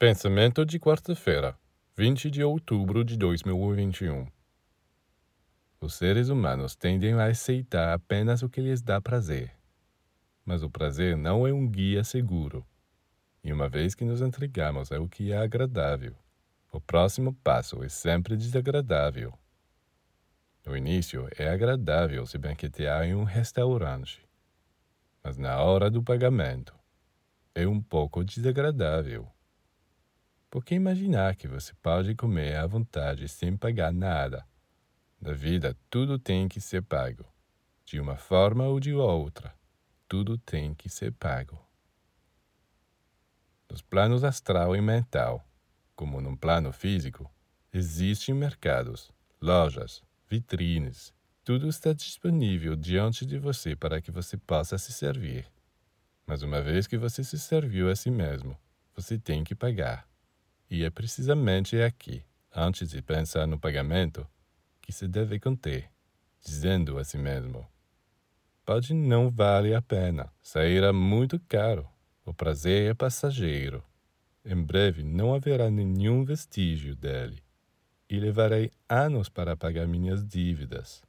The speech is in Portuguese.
Pensamento de quarta-feira, 20 de outubro de 2021. Os seres humanos tendem a aceitar apenas o que lhes dá prazer. Mas o prazer não é um guia seguro. E uma vez que nos entregamos ao que é agradável, o próximo passo é sempre desagradável. No início é agradável se banquetear em um restaurante, mas na hora do pagamento é um pouco desagradável. Porque imaginar que você pode comer à vontade sem pagar nada. Na vida, tudo tem que ser pago. De uma forma ou de outra, tudo tem que ser pago. Nos planos astral e mental, como no plano físico, existem mercados, lojas, vitrines. Tudo está disponível diante de você para que você possa se servir. Mas uma vez que você se serviu a si mesmo, você tem que pagar. E é precisamente aqui, antes de pensar no pagamento, que se deve conter, dizendo a si mesmo: Pode não vale a pena, sairá muito caro, o prazer é passageiro. Em breve não haverá nenhum vestígio dele, e levarei anos para pagar minhas dívidas.